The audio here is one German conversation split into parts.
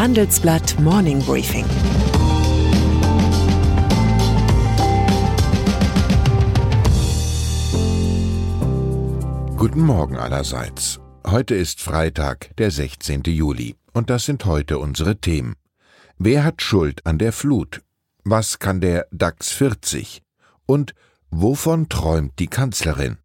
Handelsblatt Morning Briefing. Guten Morgen allerseits. Heute ist Freitag, der 16. Juli, und das sind heute unsere Themen. Wer hat Schuld an der Flut? Was kann der DAX 40? Und wovon träumt die Kanzlerin?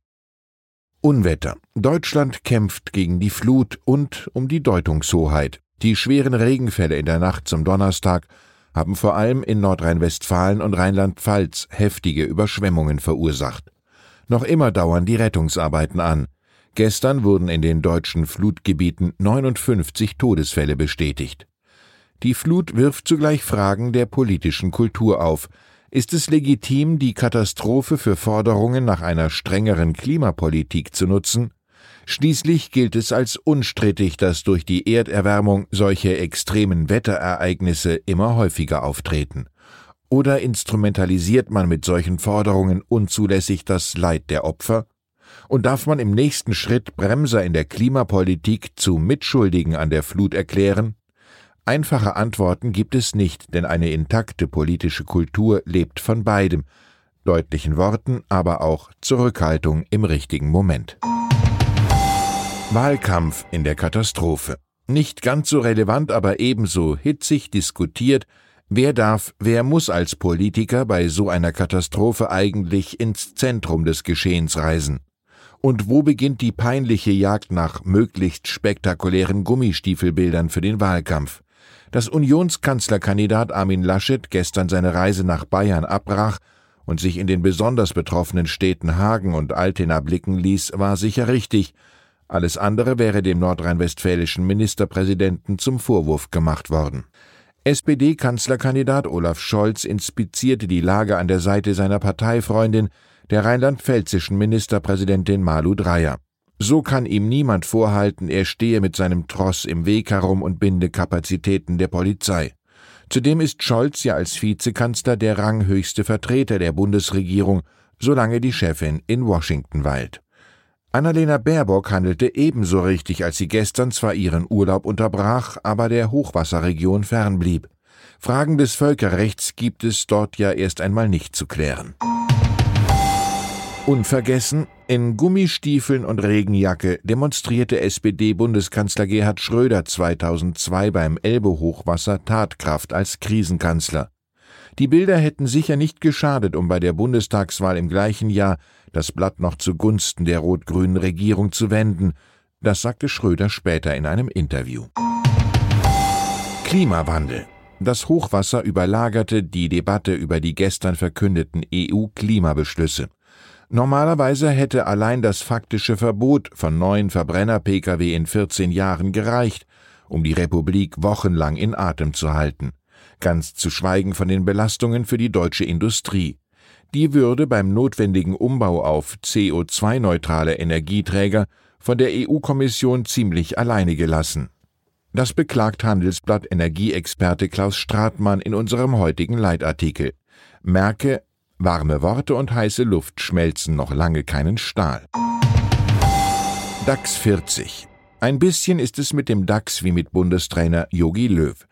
Unwetter. Deutschland kämpft gegen die Flut und um die Deutungshoheit. Die schweren Regenfälle in der Nacht zum Donnerstag haben vor allem in Nordrhein-Westfalen und Rheinland-Pfalz heftige Überschwemmungen verursacht. Noch immer dauern die Rettungsarbeiten an. Gestern wurden in den deutschen Flutgebieten 59 Todesfälle bestätigt. Die Flut wirft zugleich Fragen der politischen Kultur auf. Ist es legitim, die Katastrophe für Forderungen nach einer strengeren Klimapolitik zu nutzen? Schließlich gilt es als unstrittig, dass durch die Erderwärmung solche extremen Wetterereignisse immer häufiger auftreten. Oder instrumentalisiert man mit solchen Forderungen unzulässig das Leid der Opfer? Und darf man im nächsten Schritt Bremser in der Klimapolitik zu Mitschuldigen an der Flut erklären? Einfache Antworten gibt es nicht, denn eine intakte politische Kultur lebt von beidem, deutlichen Worten, aber auch Zurückhaltung im richtigen Moment. Wahlkampf in der Katastrophe. Nicht ganz so relevant, aber ebenso hitzig diskutiert, wer darf, wer muss als Politiker bei so einer Katastrophe eigentlich ins Zentrum des Geschehens reisen. Und wo beginnt die peinliche Jagd nach möglichst spektakulären Gummistiefelbildern für den Wahlkampf? Dass Unionskanzlerkandidat Armin Laschet gestern seine Reise nach Bayern abbrach und sich in den besonders betroffenen Städten Hagen und Altena blicken ließ, war sicher richtig. Alles andere wäre dem nordrhein-westfälischen Ministerpräsidenten zum Vorwurf gemacht worden. SPD-Kanzlerkandidat Olaf Scholz inspizierte die Lage an der Seite seiner Parteifreundin, der rheinland-pfälzischen Ministerpräsidentin Malu Dreyer. So kann ihm niemand vorhalten, er stehe mit seinem Tross im Weg herum und binde Kapazitäten der Polizei. Zudem ist Scholz ja als Vizekanzler der ranghöchste Vertreter der Bundesregierung, solange die Chefin in Washington weilt. Annalena Baerbock handelte ebenso richtig, als sie gestern zwar ihren Urlaub unterbrach, aber der Hochwasserregion fernblieb. Fragen des Völkerrechts gibt es dort ja erst einmal nicht zu klären. Unvergessen, in Gummistiefeln und Regenjacke demonstrierte SPD-Bundeskanzler Gerhard Schröder 2002 beim Elbe-Hochwasser Tatkraft als Krisenkanzler. Die Bilder hätten sicher nicht geschadet, um bei der Bundestagswahl im gleichen Jahr das Blatt noch zugunsten der rot-grünen Regierung zu wenden. Das sagte Schröder später in einem Interview. Klimawandel. Das Hochwasser überlagerte die Debatte über die gestern verkündeten EU-Klimabeschlüsse. Normalerweise hätte allein das faktische Verbot von neuen Verbrenner-Pkw in 14 Jahren gereicht, um die Republik wochenlang in Atem zu halten. Ganz zu schweigen von den Belastungen für die deutsche Industrie. Die würde beim notwendigen Umbau auf CO2-neutrale Energieträger von der EU-Kommission ziemlich alleine gelassen. Das beklagt Handelsblatt Energieexperte Klaus Stratmann in unserem heutigen Leitartikel. Merke, Warme Worte und heiße Luft schmelzen noch lange keinen Stahl. DAX 40. Ein bisschen ist es mit dem DAX wie mit Bundestrainer Yogi Löw.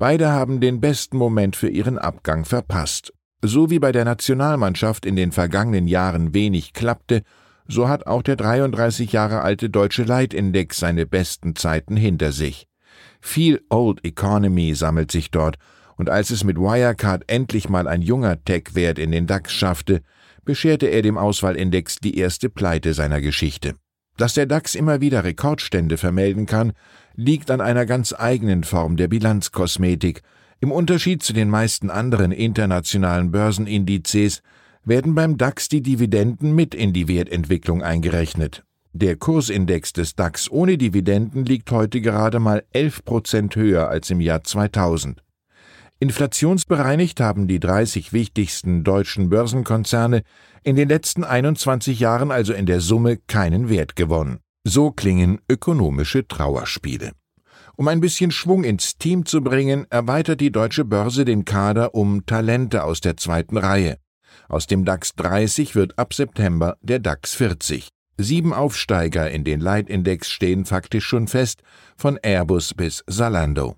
Beide haben den besten Moment für ihren Abgang verpasst. So wie bei der Nationalmannschaft in den vergangenen Jahren wenig klappte, so hat auch der 33 Jahre alte deutsche Leitindex seine besten Zeiten hinter sich. Viel Old Economy sammelt sich dort und als es mit Wirecard endlich mal ein junger Tech-Wert in den DAX schaffte, bescherte er dem Auswahlindex die erste Pleite seiner Geschichte. Dass der DAX immer wieder Rekordstände vermelden kann, liegt an einer ganz eigenen Form der Bilanzkosmetik. Im Unterschied zu den meisten anderen internationalen Börsenindizes werden beim DAX die Dividenden mit in die Wertentwicklung eingerechnet. Der Kursindex des DAX ohne Dividenden liegt heute gerade mal 11 Prozent höher als im Jahr 2000. Inflationsbereinigt haben die 30 wichtigsten deutschen Börsenkonzerne in den letzten 21 Jahren also in der Summe keinen Wert gewonnen. So klingen ökonomische Trauerspiele. Um ein bisschen Schwung ins Team zu bringen, erweitert die deutsche Börse den Kader um Talente aus der zweiten Reihe. Aus dem DAX 30 wird ab September der DAX 40. Sieben Aufsteiger in den Leitindex stehen faktisch schon fest, von Airbus bis Salando.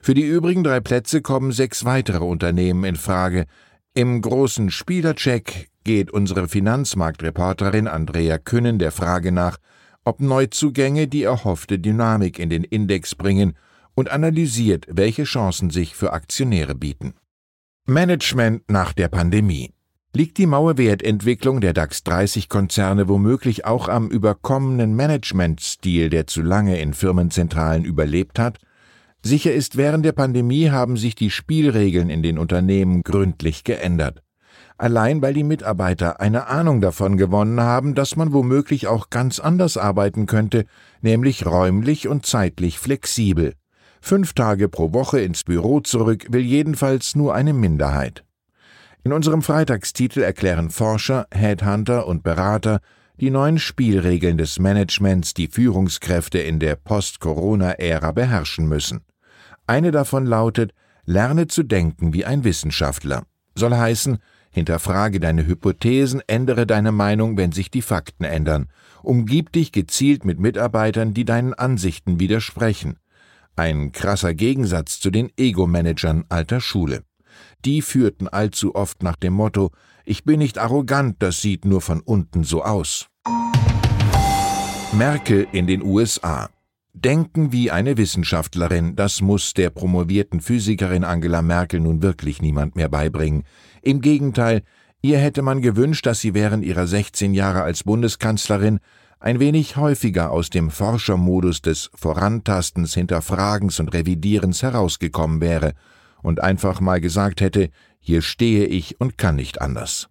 Für die übrigen drei Plätze kommen sechs weitere Unternehmen in Frage. Im großen Spielercheck geht unsere Finanzmarktreporterin Andrea Künnen der Frage nach, ob Neuzugänge die erhoffte Dynamik in den Index bringen und analysiert, welche Chancen sich für Aktionäre bieten. Management nach der Pandemie. Liegt die Mauerwertentwicklung der DAX 30 Konzerne womöglich auch am überkommenen Managementstil, der zu lange in Firmenzentralen überlebt hat? Sicher ist, während der Pandemie haben sich die Spielregeln in den Unternehmen gründlich geändert. Allein weil die Mitarbeiter eine Ahnung davon gewonnen haben, dass man womöglich auch ganz anders arbeiten könnte, nämlich räumlich und zeitlich flexibel. Fünf Tage pro Woche ins Büro zurück will jedenfalls nur eine Minderheit. In unserem Freitagstitel erklären Forscher, Headhunter und Berater die neuen Spielregeln des Managements, die Führungskräfte in der Post-Corona-Ära beherrschen müssen. Eine davon lautet, lerne zu denken wie ein Wissenschaftler. Soll heißen, hinterfrage deine Hypothesen, ändere deine Meinung, wenn sich die Fakten ändern. Umgib dich gezielt mit Mitarbeitern, die deinen Ansichten widersprechen. Ein krasser Gegensatz zu den Ego-Managern alter Schule. Die führten allzu oft nach dem Motto, ich bin nicht arrogant, das sieht nur von unten so aus. Merkel in den USA. Denken wie eine Wissenschaftlerin, das muss der promovierten Physikerin Angela Merkel nun wirklich niemand mehr beibringen. Im Gegenteil, ihr hätte man gewünscht, dass sie während ihrer 16 Jahre als Bundeskanzlerin ein wenig häufiger aus dem Forschermodus des Vorantastens, Hinterfragens und Revidierens herausgekommen wäre und einfach mal gesagt hätte, hier stehe ich und kann nicht anders.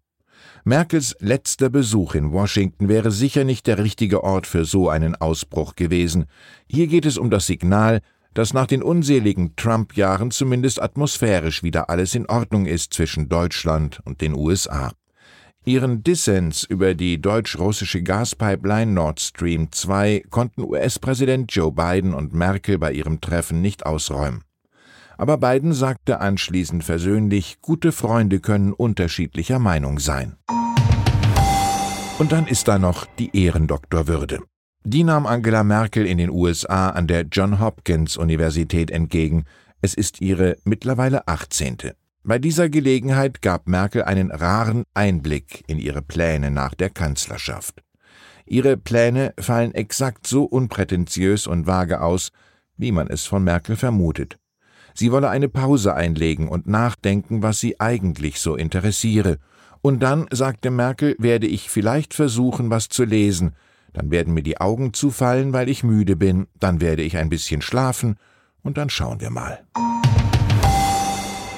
Merkels letzter Besuch in Washington wäre sicher nicht der richtige Ort für so einen Ausbruch gewesen. Hier geht es um das Signal, dass nach den unseligen Trump-Jahren zumindest atmosphärisch wieder alles in Ordnung ist zwischen Deutschland und den USA. Ihren Dissens über die deutsch-russische Gaspipeline Nord Stream 2 konnten US-Präsident Joe Biden und Merkel bei ihrem Treffen nicht ausräumen. Aber Biden sagte anschließend versöhnlich, gute Freunde können unterschiedlicher Meinung sein. Und dann ist da noch die Ehrendoktorwürde. Die nahm Angela Merkel in den USA an der John Hopkins Universität entgegen. Es ist ihre mittlerweile 18. Bei dieser Gelegenheit gab Merkel einen raren Einblick in ihre Pläne nach der Kanzlerschaft. Ihre Pläne fallen exakt so unprätentiös und vage aus, wie man es von Merkel vermutet. Sie wolle eine Pause einlegen und nachdenken, was sie eigentlich so interessiere, und dann, sagte Merkel, werde ich vielleicht versuchen, was zu lesen, dann werden mir die Augen zufallen, weil ich müde bin, dann werde ich ein bisschen schlafen, und dann schauen wir mal.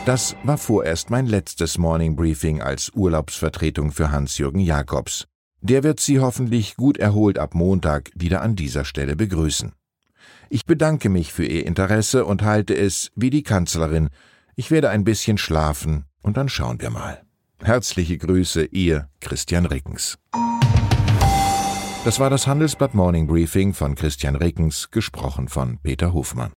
Das war vorerst mein letztes Morning Briefing als Urlaubsvertretung für Hans-Jürgen Jakobs. Der wird Sie hoffentlich gut erholt ab Montag wieder an dieser Stelle begrüßen. Ich bedanke mich für Ihr Interesse und halte es wie die Kanzlerin. Ich werde ein bisschen schlafen und dann schauen wir mal. Herzliche Grüße, Ihr Christian Rickens. Das war das Handelsblatt Morning Briefing von Christian Rickens, gesprochen von Peter Hofmann.